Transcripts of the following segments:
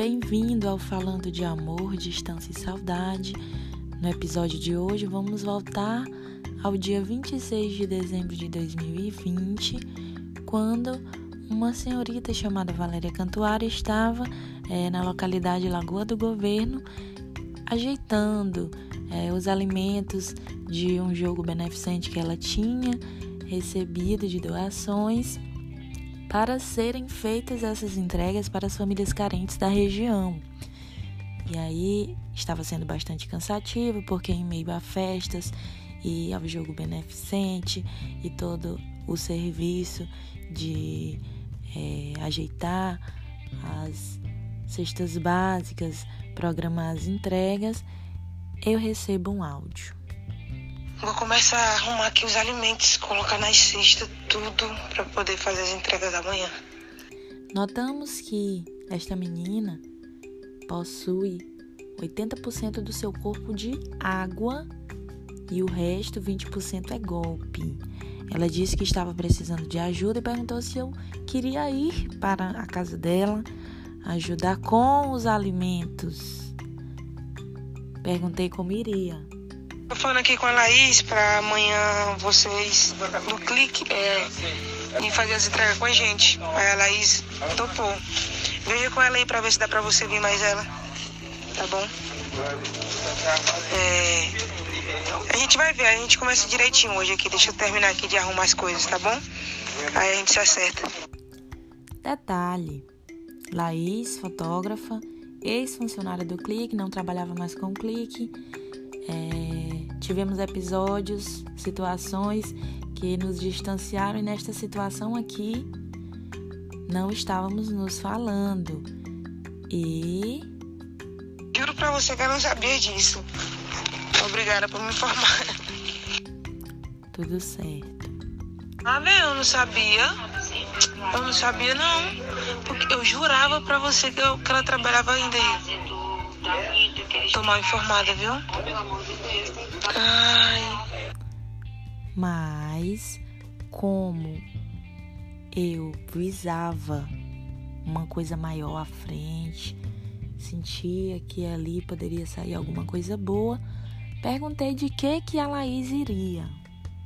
bem-vindo ao Falando de Amor, Distância e Saudade. No episódio de hoje vamos voltar ao dia 26 de dezembro de 2020, quando uma senhorita chamada Valéria Cantuária estava é, na localidade Lagoa do Governo ajeitando é, os alimentos de um jogo beneficente que ela tinha recebido de doações para serem feitas essas entregas para as famílias carentes da região. E aí estava sendo bastante cansativo, porque em meio a festas e ao jogo beneficente e todo o serviço de é, ajeitar as cestas básicas, programar as entregas, eu recebo um áudio. Vou começar a arrumar aqui os alimentos, colocar nas cestas tudo para poder fazer as entregas amanhã. Notamos que esta menina possui 80% do seu corpo de água e o resto, 20%, é golpe. Ela disse que estava precisando de ajuda e perguntou se eu queria ir para a casa dela ajudar com os alimentos. Perguntei como iria. Tô falando aqui com a Laís para amanhã vocês no clique é, e fazer as entregas com a gente. Aí a Laís topou. Veja com ela aí para ver se dá para você vir mais ela. Tá bom? É, a gente vai ver, a gente começa direitinho hoje aqui. Deixa eu terminar aqui de arrumar as coisas, tá bom? Aí a gente se acerta. Detalhe: Laís, fotógrafa, ex-funcionária do Clique, não trabalhava mais com o Clique. É, Tivemos episódios, situações que nos distanciaram e nesta situação aqui não estávamos nos falando. E. Juro pra você que eu não sabia disso. Obrigada por me informar. Tudo certo. Ah, velho, eu não sabia. Eu não sabia, não. Porque eu jurava pra você que, eu, que ela trabalhava ainda aí. Tô mal informada, viu? Ai. Mas como eu visava uma coisa maior à frente, sentia que ali poderia sair alguma coisa boa, perguntei de que que a Laís iria.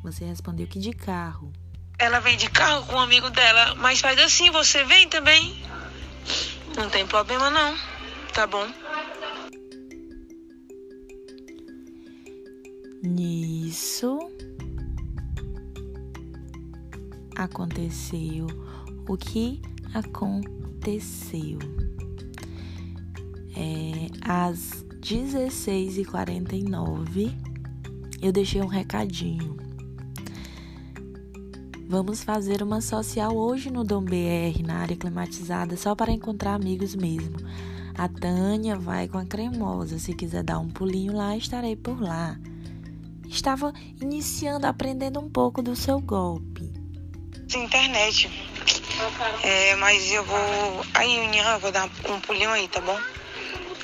Você respondeu que de carro. Ela vem de carro com um amigo dela, mas faz assim, você vem também. Não tem problema não, tá bom? Nisso aconteceu o que aconteceu. É, às 16h49 eu deixei um recadinho. Vamos fazer uma social hoje no Dom BR, na área climatizada, só para encontrar amigos mesmo. A Tânia vai com a cremosa. Se quiser dar um pulinho lá, estarei por lá estava iniciando, aprendendo um pouco do seu golpe. Internet. É, mas eu vou. Aí, União, eu vou dar um pulinho aí, tá bom?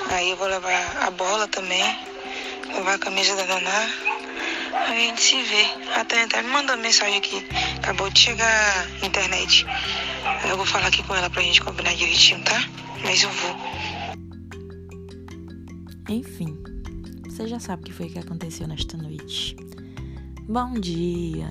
Aí eu vou levar a bola também, levar a camisa da Naná. Aí a gente se vê. A Tânia até me mandou mensagem aqui. Acabou de chegar a internet. Eu vou falar aqui com ela pra gente combinar direitinho, tá? Mas eu vou. Enfim, você já sabe o que foi que aconteceu nesta noite. Bom dia!